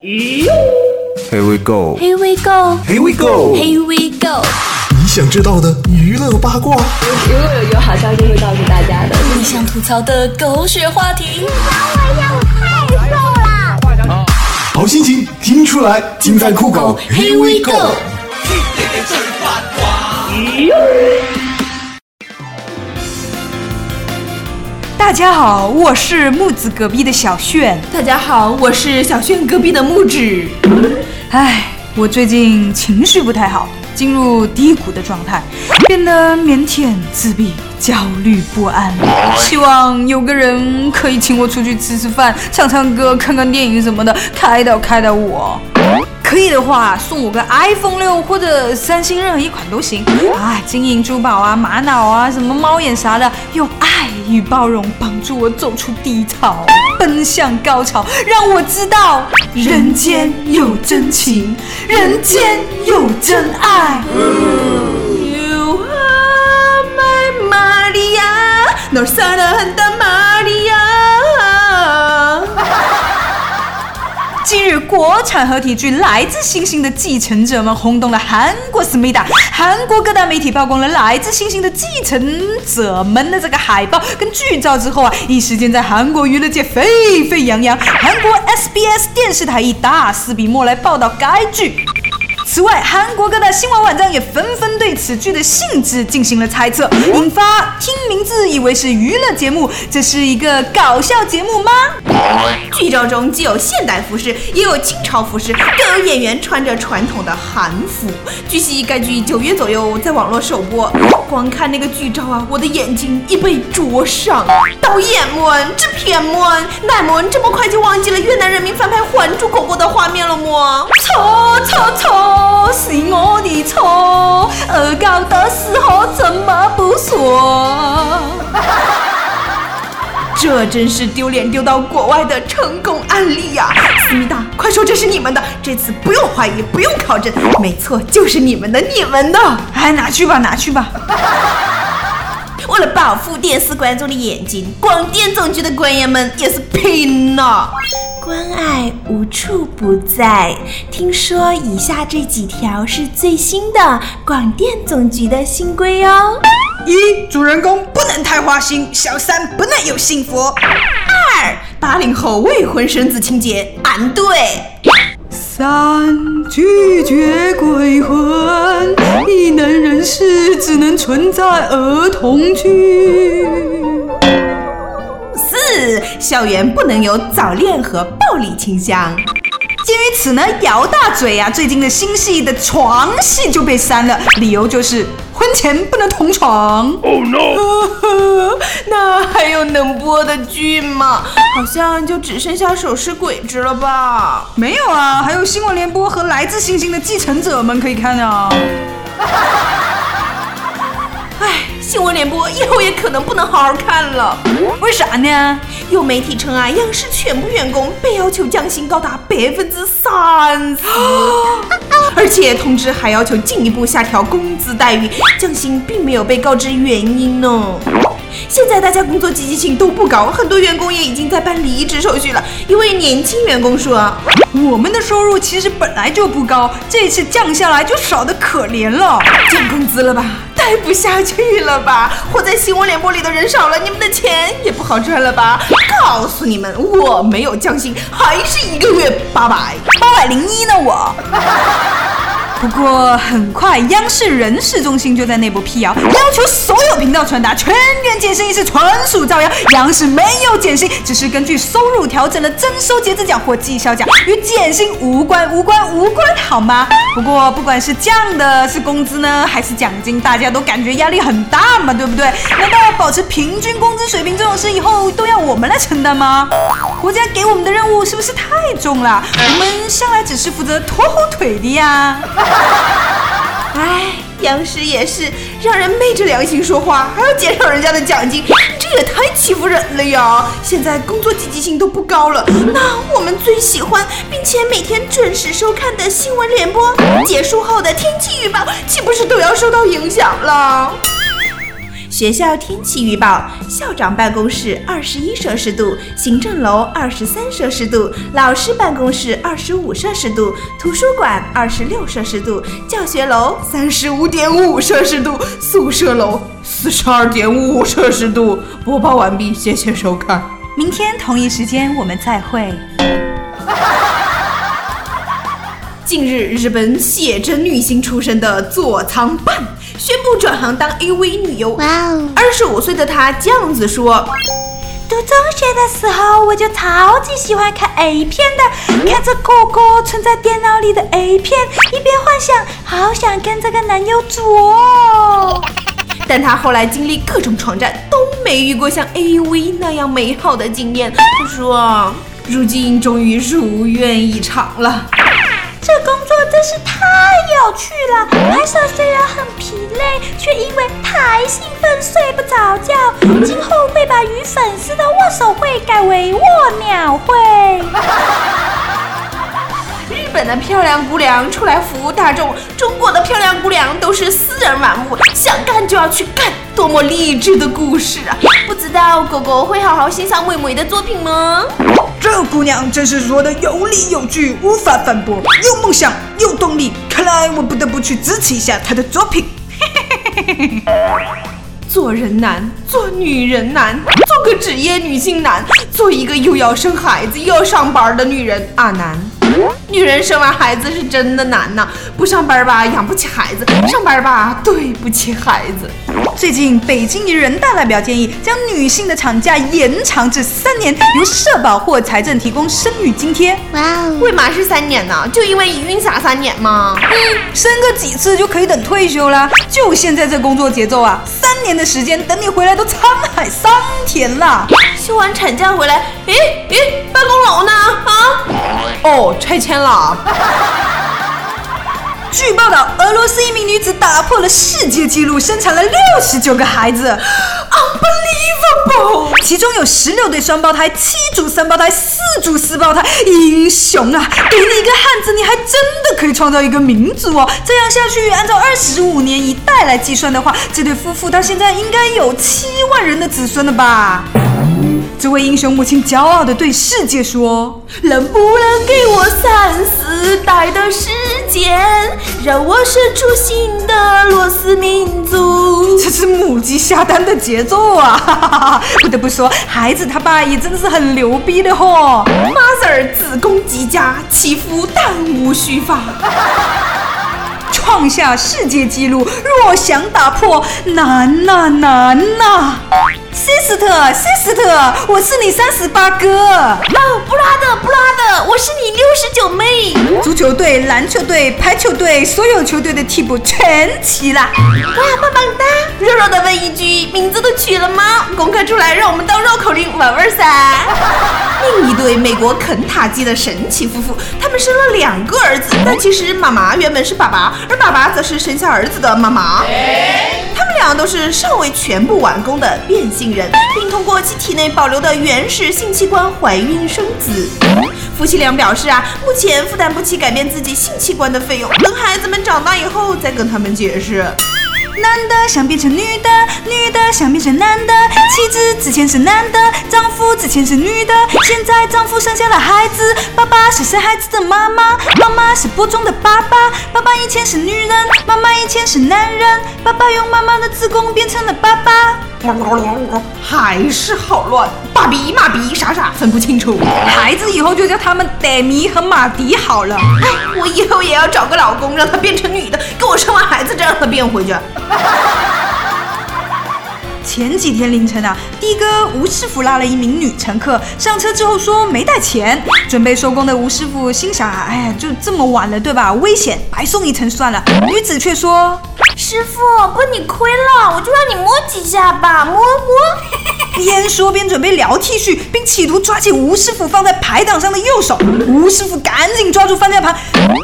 Here we go. Here we go. Here we go. Here we go. 你想知道的娱乐八卦，如果有有好消息会告诉大家的。你想吐槽的狗血话题，你管我呀！我太瘦了好心情听出来，尽在酷狗。Here we go。大家好，我是木子隔壁的小炫。大家好，我是小炫隔壁的木子。唉，我最近情绪不太好，进入低谷的状态，变得腼腆、自闭、焦虑不安。希望有个人可以请我出去吃吃饭、唱唱歌、看看电影什么的，开导开导我。可以的话，送我个 iPhone 六或者三星任何一款都行。啊，金银珠宝啊，玛瑙啊，什么猫眼啥的，用爱与包容帮助我走出低潮，奔向高潮，让我知道人间有真情，人间有真爱。You are my Maria, no Santa Maria。近日，国产合体剧《来自星星的继承者们》轰动了韩国思密达，韩国各大媒体曝光了《来自星星的继承者们》的这个海报跟剧照之后啊，一时间在韩国娱乐界沸沸扬扬。韩国 SBS 电视台以大肆笔墨来报道该剧。此外，韩国各大新闻网站也纷纷对此剧的性质进行了猜测，引发听名字以为是娱乐节目，这是一个搞笑节目吗？剧照中既有现代服饰，也有清朝服饰，更有演员穿着传统的韩服。据悉，该剧九月左右在网络首播。光看那个剧照啊，我的眼睛已被灼伤。导演们，制片们，奶们这么快就忘记了越南人民翻拍《还珠格格》的画面了吗？错错是我的错，恶搞的时候怎么不说？这真是丢脸丢到国外的成功案例呀、思密达，快说这是你们的，这次不用怀疑，不用考证，没错，就是你们的，你们的。哎，拿去吧，拿去吧。为了保护电视观众的眼睛，广电总局的官员们也是拼了。关爱无处不在。听说以下这几条是最新的广电总局的新规哦。一，主人公不能太花心，小三不能有幸福。二，八零后未婚生子情节，俺对。三，拒绝鬼魂，异能人士只能存在儿童区。四，校园不能有早恋和暴力倾向。鉴于此呢，姚大嘴啊最近的新戏的床戏就被删了，理由就是婚前不能同床哦 no。那还有能播的剧吗？好像就只剩下《手撕鬼子》了吧？没有啊，还有新闻联播和来自星星的继承者们可以看啊。唉，新闻联播以后也可能不能好好看了。为啥呢？有媒体称啊，央视全部员工被要求降薪高达百分之三十，而且通知还要求进一步下调工资待遇，降薪并没有被告知原因呢。现在大家工作积极性都不高，很多员工也已经在办离职手续了。一位年轻员工说我们的收入其实本来就不高，这次降下来就少得可怜了。：“降工资了吧？待不下去了吧？活在新闻联播里的人少了，你们的钱也不好赚了吧？告诉你们，我没有降薪，还是一个月八百。”八百零一呢我。不过很快，央视人事中心就在内部辟谣，要求所有频道传达全员减薪一事纯属造谣。央视没有减薪，只是根据收入调整了征收节制奖或绩效奖，与减薪无关无关无关，好吗？不过不管是降的是工资呢，还是奖金，大家都感觉压力很大嘛，对不对？难道保持平均工资水平这种事以后都要我们来承担吗？国家给我们的任务是不是太重了？我们向来只是负责拖后腿的呀。哎，央视也是让人昧着良心说话，还要减少人家的奖金，这也太欺负人了呀！现在工作积极性都不高了，那我们最喜欢并且每天准时收看的新闻联播结束后的天气预报，岂不是都要受到影响了？学校天气预报：校长办公室二十一摄氏度，行政楼二十三摄氏度，老师办公室二十五摄氏度，图书馆二十六摄氏度，教学楼三十五点五摄氏度，宿舍楼四十二点五摄氏度。播报完毕，谢谢收看。明天同一时间我们再会。近日，日本写真女星出身的佐仓伴宣布转行当 AV 女优。哇哦！二十五岁的她这样子说。读中学的时候，我就超级喜欢看 A 片的，看着哥哥存在电脑里的 A 片，一边幻想好想跟这个男友做。但她后来经历各种闯战，都没遇过像 AV 那样美好的经验。她说，如今终于如愿以偿了。这工作真是太太有趣了！拍摄虽然很疲累，却因为太兴奋睡不着觉。今后会把与粉丝的握手会改为握鸟会。日本的漂亮姑娘出来服务大众，中国的漂亮姑娘都是私人玩物，想干就要去干，多么励志的故事啊！不知道狗狗会好好欣赏妹妹的作品吗？这姑娘真是说的有理有据，无法反驳。有梦想，有动力，看来我不得不去支持一下她的作品。做人难，做女人难，做个职业女性难，做一个又要生孩子又要上班的女人啊难。女人生完孩子是真的难呐，不上班吧养不起孩子，上班吧对不起孩子。最近，北京人大代表建议将女性的产假延长至三年，由社保或财政提供生育津贴。哇哦！为嘛是三年呢？就因为一孕傻三年吗？嗯，生个几次就可以等退休了。就现在这工作节奏啊，三年的时间等你回来都沧海桑田了。休完产假回来，诶诶，办公楼呢？啊？哦，拆迁了。据报道，俄罗斯一名女子打破了世界纪录，生产了六十九个孩子，unbelievable！其中有十六对双胞胎，七组三胞胎，四组四胞胎，英雄啊！给你一个汉子，你还真的可以创造一个民族哦！这样下去，按照二十五年一代来计算的话，这对夫妇到现在应该有七万人的子孙了吧？这位英雄母亲骄傲地对世界说：“能不能给我三四代的时间，让我生出新的罗斯民族？” 这是母鸡下蛋的节奏啊！不得不说，孩子他爸也真的是很牛逼的嚯！Mother 子宫极佳，其夫弹无虚发。创下世界纪录，若想打破，难呐难呐！西斯特，西斯特，我是你三十八哥。哦，布拉德，布拉德，我是你六十九妹。足球队、篮球队、排球队，所有球队的替补全齐了。哇，棒棒哒！弱弱的问一句，名字都取了吗？公开出来，让我们当绕口令玩玩噻。另一对美国肯塔基的神奇夫妇，他们生了两个儿子，但其实妈妈原本是爸爸，而爸爸则是生下儿子的妈妈。他们俩都是尚未全部完工的变性人，并通过其体内保留的原始性器官怀孕生子。夫妻俩表示啊，目前负担不起改变自己性器官的费用，等孩子们长大以后再跟他们解释。男的想变成女的，女的想变成男的。妻子之前是男的，丈夫之前是女的。现在丈夫生下了孩子，爸爸是生孩子的妈妈，妈妈是播种的爸爸。爸爸以前是女人，妈妈以前是男人。爸爸用妈妈的子宫变成了爸爸。还是好乱，爸比妈比傻傻分不清楚。孩子以后就叫他们戴米和马迪好了。哎，我以后也要找个老公，让他变成女的，给我生完孩子再让他变回去。前几天凌晨啊，的哥吴师傅拉了一名女乘客上车之后说没带钱，准备收工的吴师傅心想，哎呀，就这么晚了，对吧？危险，白送一程算了。女子却说，师傅，不你亏了，我就让你摸几下吧，摸摸。边说边准备撩 T 恤，并企图抓起吴师傅放在排档上的右手。吴师傅赶紧抓住方向盘，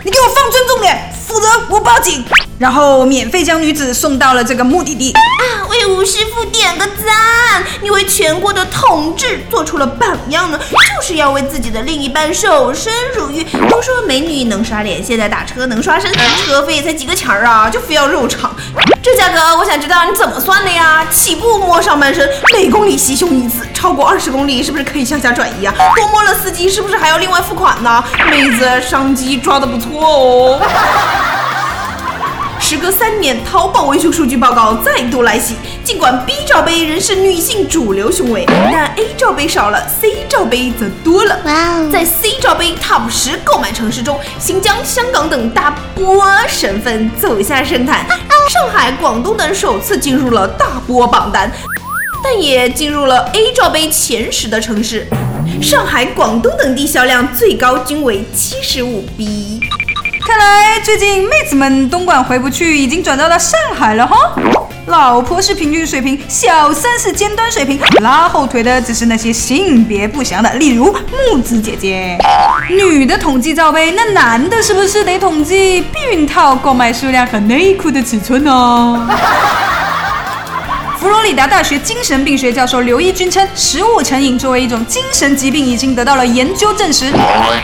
你给我放尊重点。否则我报警。然后免费将女子送到了这个目的地。啊，为吴师傅点个赞！你为全国的同志做出了榜样呢，就是要为自己的另一半守身如玉。都说美女能刷脸，现在打车能刷身，车费才几个钱儿啊，就非要肉偿。这价格我想知道你怎么算的呀？起步摸上半身，每公里吸胸一次，超过二十公里是不是可以向下转移啊？多摸了司机是不是还要另外付款呢？妹子，商机抓得不错哦。时隔三年，淘宝维修数据报告再度来袭。尽管 B 罩杯仍是女性主流胸围，但 A 罩杯少了，C 罩杯则多了。哇哦！在 C 罩杯 TOP 十购买城市中，新疆、香港等大波省份走下神坛，上海、广东等首次进入了大波榜单，但也进入了 A 罩杯前十的城市。上海、广东等地销量最高均为七十五 B。看来最近妹子们东莞回不去，已经转到了上海了哈。老婆是平均水平，小三是尖端水平，拉后腿的只是那些性别不详的，例如木子姐姐。女的统计罩杯，那男的是不是得统计避孕套购买数量和内裤的尺寸呢？佛罗里达大学精神病学教授刘一军称，食物成瘾作为一种精神疾病已经得到了研究证实。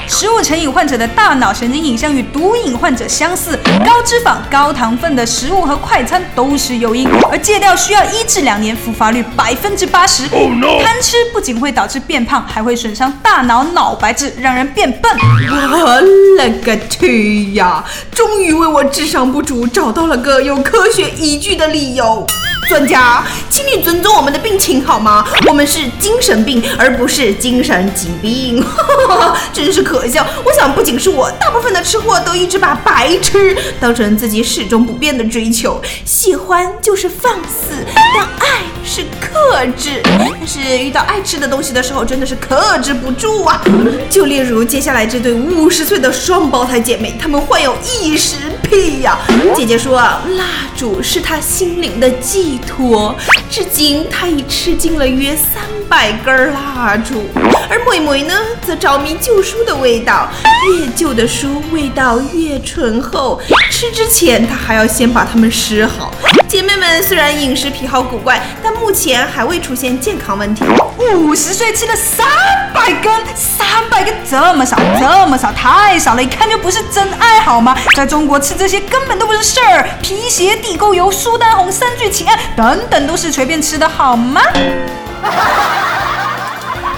食物成瘾患者的大脑神经影像与毒瘾患者相似，高脂肪、高糖分的食物和快餐都是诱因，而戒掉需要一至两年，复发率百分之八十。贪吃不仅会导致变胖，还会损伤大脑脑白质，让人变笨。我勒个去呀！终于为我智商不足找到了个有科学依据的理由。专家，请你尊重我们的病情好吗？我们是精神病，而不是精神疾病。真是可笑！我想，不仅是我，大部分的吃货都一直把白吃当成自己始终不变的追求。喜欢就是放肆，但爱是克制。但是遇到爱吃的东西的时候，真的是克制不住啊！就例如接下来这对五十岁的双胞胎姐妹，她们患有异食癖呀。姐姐说，蜡烛是她心灵的寄托，至今她已吃尽了约三百根蜡烛。而妹妹呢，则着迷旧书的味道，越旧的书味道越醇厚。吃之前，她还要先把它们撕好。姐妹们虽然饮食癖好古怪，但目前还未出现健康问题。五十岁吃了三百根，三百根这么少，这么少，太少了，一看就不是真爱好吗？在中国吃这些根本都不是事儿，皮鞋、地沟油、苏丹红、三聚氰胺等等都是随便吃的好吗？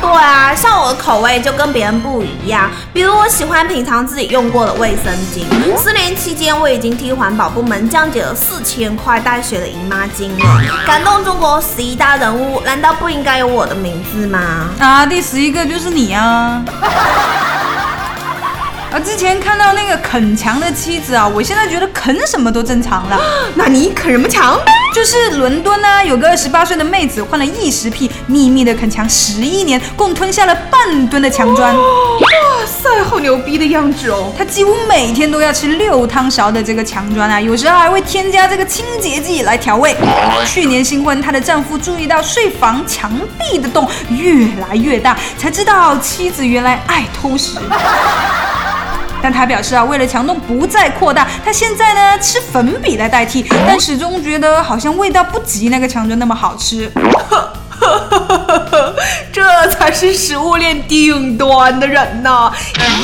对啊，像我的口味就跟别人不一样。比如我喜欢品尝自己用过的卫生巾。四年期间，我已经替环保部门降解了四千块带血的姨妈巾了。感动中国十一大人物，难道不应该有我的名字吗？啊，第十一个就是你啊！而之前看到那个啃墙的妻子啊，我现在觉得啃什么都正常了。那你啃什么墙？就是伦敦呢、有个二十八岁的妹子患了异食癖，秘密的啃墙十一年，共吞下了半吨的墙砖。哇塞，好牛逼的样子哦！她几乎每天都要吃六汤勺的这个墙砖啊，有时候还会添加这个清洁剂来调味。去年新婚，她的丈夫注意到睡房墙壁的洞越来越大，才知道妻子原来爱偷食。但他表示啊，为了墙洞不再扩大，他现在呢吃粉笔来代替，但始终觉得好像味道不及那个墙砖那么好吃。这才是食物链顶端的人呐！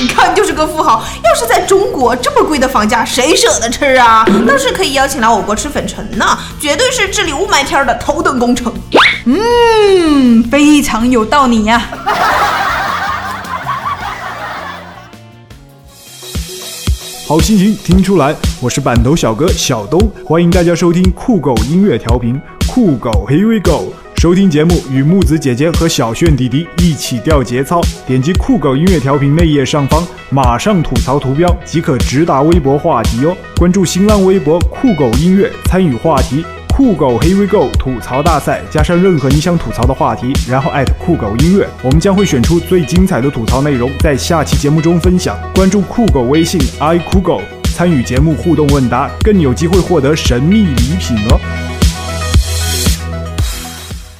一看就是个富豪。要是在中国这么贵的房价，谁舍得吃啊？倒是可以邀请来我国吃粉尘呢，绝对是治理雾霾天的头等工程。嗯，非常有道理呀、好心情听出来，我是板头小哥小东，欢迎大家收听酷狗音乐调频，酷狗 Here we go。收听节目与木子姐姐和小炫弟弟一起掉节操，点击酷狗音乐调频内页上方马上吐槽图标即可直达微博话题哦。关注新浪微博酷狗音乐，参与话题。酷狗 Here we go 吐槽大赛，加上任何你想吐槽的话题，然后艾特酷狗音乐，我们将会选出最精彩的吐槽内容，在下期节目中分享。关注酷狗微信 i 酷狗，参与节目互动问答，更有机会获得神秘礼品哦。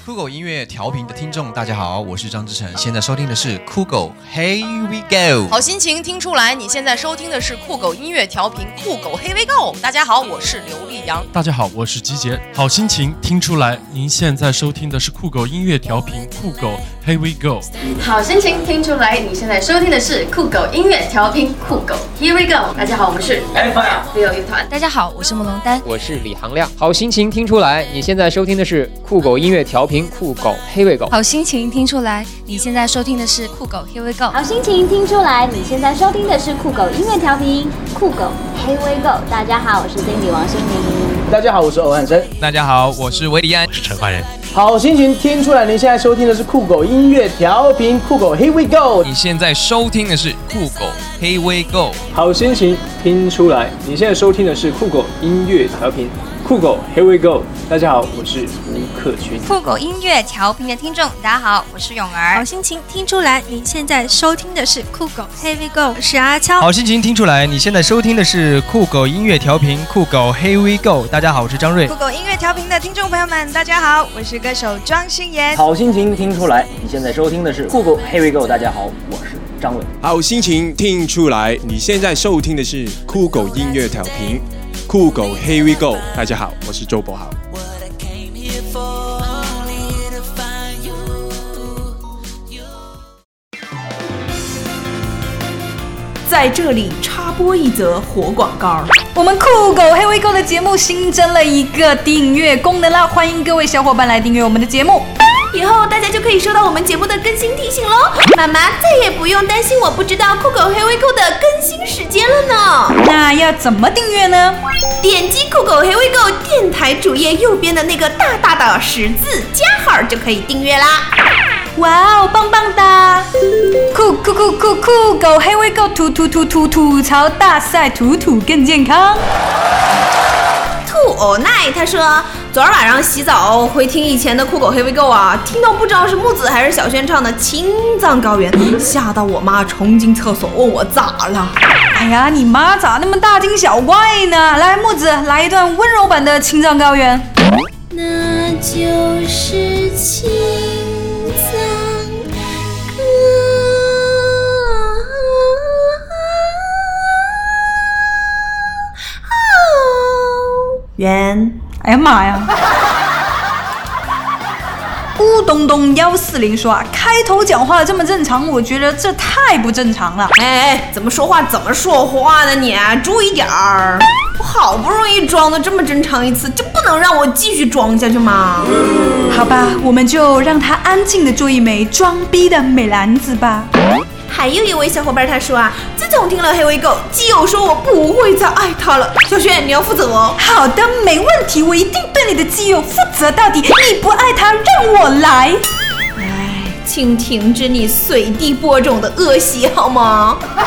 酷狗音乐乐调频的听众，大家好，我是张志成，现在收听的是酷狗，Here we go。好心情听出来，你现在收听的是酷狗音乐调频酷狗 Here we go。大家好，我是刘丽阳。大家好，我是吉杰。好心情听出来，您现在收听的是酷狗音乐调频酷狗 Here we go。好心情听出来，你现在收听的是酷狗音乐调频酷狗 Here we go。大家好，我们是 Leo 乐团。大家好，我是梦龙丹，我是李航亮。好心情听出来，你现在收听的是酷狗音乐调频酷狗黑尾狗。好心情听出来，你现在收听的是酷狗 Here we go。好心情听出来，你现在收听的是酷狗音乐调频酷狗 Here we go。大家好，我是 Cindy 王心凌。大家好，我是欧汉生。大家好，我是维迪安，是陈焕仁。好心情听出来，您现在收听的是酷狗音乐调频酷狗 Here we go。你现在收听的是酷狗 Here we go。好心情听出来，你现在收听的是酷狗音乐调频酷狗 Here we go。大家好，我是吴克群。酷狗音乐调频的听众，大家好，我是泳儿。好心情听出来，您现在收听的是酷狗 Here we go。我是阿悄。好心情听出来，你现在收听的是酷狗音乐调频酷狗 Here we go。大家好，我是张瑞。酷狗音乐调频的听众朋友们，大家好，我是歌手庄心妍。好心情听出来，你现在收听的是酷狗 Here we go。大家好，我是张伟。好心情听出来，你现在收听的是酷狗音乐调频酷狗 Here we go。大家好，我是周博豪。在这里插播一则活广告。我们酷狗黑 we go 的节目新增了一个订阅功能啦，欢迎各位小伙伴来订阅我们的节目，以后大家就可以收到我们节目的更新提醒喽。妈妈再也不用担心我不知道酷狗黑微购的更新时间了呢。那要怎么订阅呢？点击酷狗黑微购电台主页右边的那个大大的十字加号就可以订阅啦。哇哦，棒棒哒！酷酷酷酷酷狗黑微购吐吐吐吐吐槽大赛，吐吐更健康。兔偶奈他说，昨儿晚上洗澡回听以前的酷狗黑 we go 啊，听到不知道是木子还是小轩唱的《青藏高原》，吓到我妈冲进厕所问我咋了。哎呀，你妈咋那么大惊小怪呢？来，木子来一段温柔版的《青藏高原》。那就是青哎呀妈呀！咕咚咚幺四零说啊，开头讲话这么正常，我觉得这太不正常了。哎，怎么说话怎么说话呢你？注意点儿！我好不容易装的这么正常一次，就不能让我继续装下去吗？好吧，我们就让他安静的做一枚装逼的美男子吧。还有一位小伙伴他说啊，自从听了黑尾狗，基友说我不会再爱他了。小轩，你要负责哦。好的，没问题，我一定对你的基友负责到底。你不爱他，让我来。哎，请停止你随地播种的恶习好吗？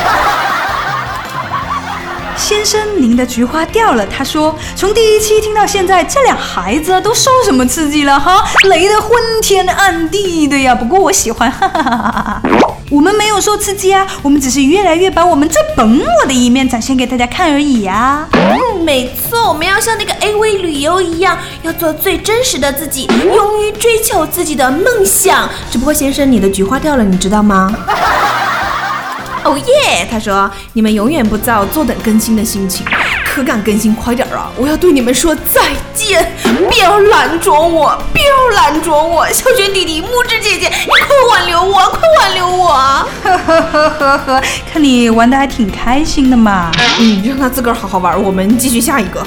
先生，您的菊花掉了。他说，从第一期听到现在，这俩孩子都受什么刺激了哈？雷得昏天暗地的呀。不过我喜欢，哈哈哈哈哈。我们没有受刺激啊，我们只是越来越把我们最本我的一面展现给大家看而已呀。嗯，没错，我们要像那个 AV 旅游一样，要做最真实的自己，勇于追求自己的梦想。只不过先生，你的菊花掉了，你知道吗？哦耶！他说你们永远不知道坐等更新的心情，可敢更新快点啊！我要对你们说再见，不要拦着我，不要拦着我！小轩弟弟、木之姐姐，你快挽留我，快挽留我！呵呵呵呵呵，看你玩的还挺开心的嘛。嗯，让他自个儿好好玩，我们继续下一个。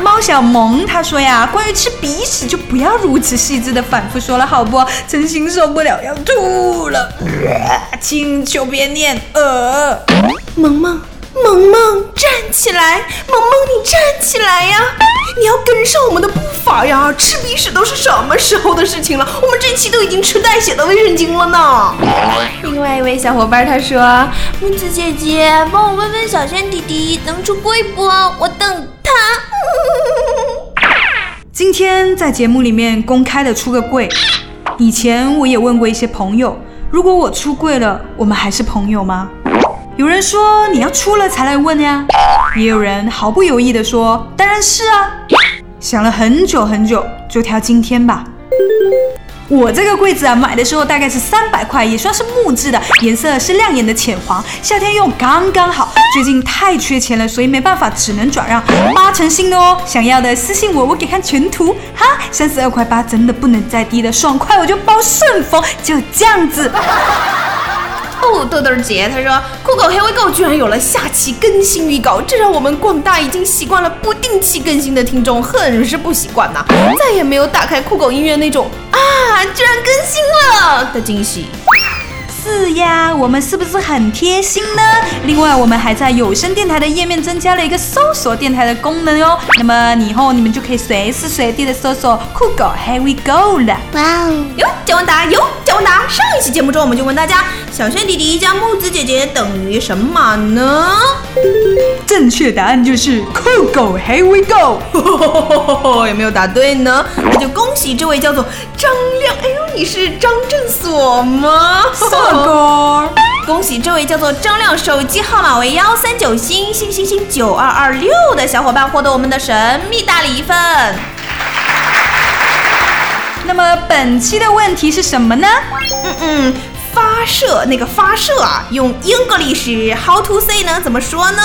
猫小萌他说呀，关于吃鼻屎就不要如此细致的反复说了，好不？真心受不了要吐了，请求别念。呃，萌萌，萌萌站起来，萌萌你站起来呀！你要跟上我们的步伐呀！吃鼻屎都是什么时候的事情了？我们这期都已经吃带血的卫生巾了呢。另外一位小伙伴他说，木子姐姐帮我问问小轩弟弟能出柜不？我等他。今天在节目里面公开的出个柜，以前我也问过一些朋友，如果我出柜了，我们还是朋友吗？有人说你要出了才来问呀，也有人毫不犹豫地说当然是啊。想了很久很久，就挑今天吧。我这个柜子啊，买的时候大概是三百块，也算是木质的，颜色是亮眼的浅黄，夏天用刚刚好。最近太缺钱了，所以没办法，只能转让，八成新的哦。想要的私信我，我给看全图。哈，三十二块八，真的不能再低了，爽快我就包顺丰，就这样子。哦，豆豆姐，她说酷狗黑微购居然有了下期更新预告，这让我们广大已经习惯了不定期更新的听众很是不习惯呐，再也没有打开酷狗音乐那种啊，居然更新了的惊喜。是呀，我们是不是很贴心呢？另外，我们还在有声电台的页面增加了一个搜索电台的功能哦。那么以后你们就可以随时随地的搜索酷狗 Here We Go 了。哇哦！哟，讲问答，哟，讲问答。上一期节目中，我们就问大家，小轩弟弟加木子姐姐等于什么呢？正确答案就是酷狗 Here We Go。有没有答对呢？那就恭喜这位叫做张亮。哎呦，你是张振锁吗？哥，恭喜这位叫做张亮，手机号码为幺三九星星星星九二二六的小伙伴获得我们的神秘大礼一份。那么本期的问题是什么呢？嗯嗯，发射那个发射啊，用 English how to say 呢？怎么说呢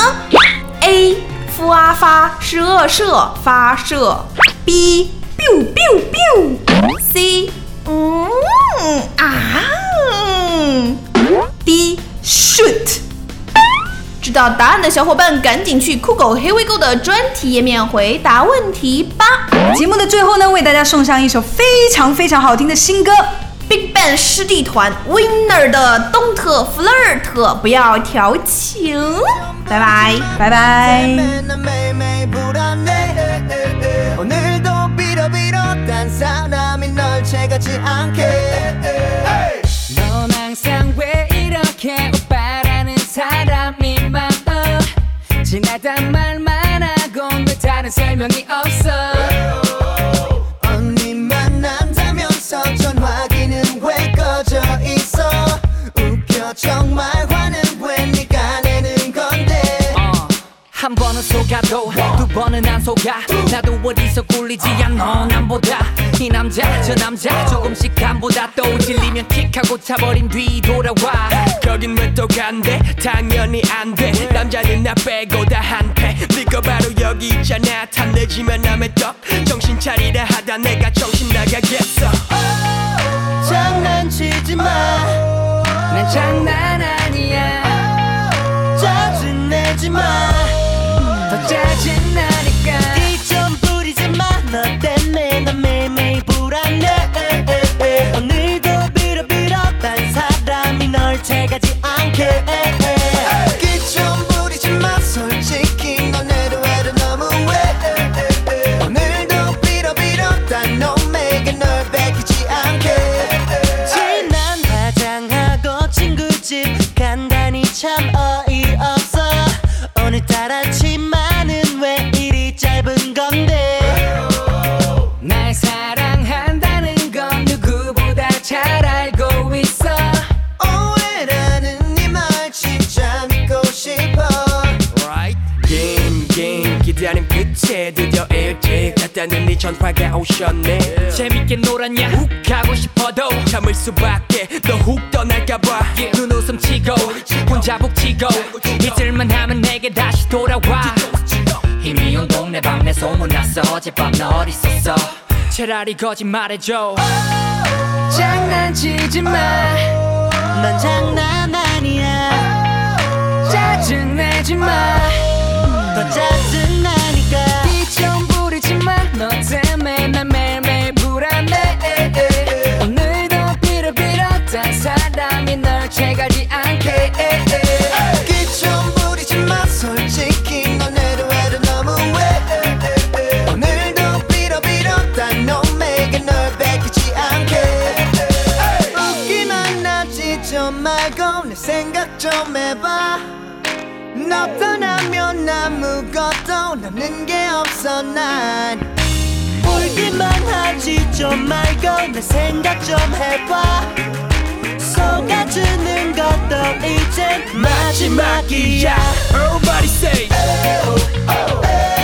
？A fa 发发射射发射，B biu biu biu，C 嗯啊。D shoot，知道答案的小伙伴赶紧去酷狗 Here We Go 的专题页面回答问题吧。节目的最后呢，为大家送上一首非常非常好听的新歌 ，Big Bang 师弟团 Winner 的 Don't Flirt，不要调情。拜拜，拜拜。지나단 말만 하고 왜 다른 설명이 없어 속아도 두 번은 안 속아 나도 어디서 꿀리지 않아 남보다. 이 남자 저 남자 조금씩 간보다 또 질리면 킥하고 차버린 뒤 돌아와. 거긴 왜또 간대? 당연히 안돼. 남자는 나 빼고 다 한패. 네거 바로 여기 있잖아. 탐내지만 남의 떡 정신 차리라 하다 내가 정신 나가겠어. 장난치지 마난 장난 아니야. 짜증내지 마더 짜증나니까. 이좀 부리지 마너 때 재밌게 놀았냐? 훅 가고 싶어도 참을 수밖에. 너 훅 떠날까봐. 눈웃음 치고 혼자 북치고 이틀만 하면 내게 다시 돌아와. 이미 온 동네 방네 소문났어. 어젯밤 너 어딨었어? 차라리 거짓말해줘. 장난치지 마 넌 장난 아니야. 짜증내지 마더 짜증나 널 채가지 않게 기좀 부리지 마 솔직히 너네도 해도 너무해 오늘도 빌어 빌어 딴 놈에게 널 뺏기지 않게. 웃기만 하지 좀 말고 내 생각 좀 해봐. 너 떠나면 아무것도 남는 게 없어 난. 울기만 하지 좀 말고 내 생각 좀 해봐 속아주는 것도 이젠 마지막이야 Everybody say 에오, 에오, 에오.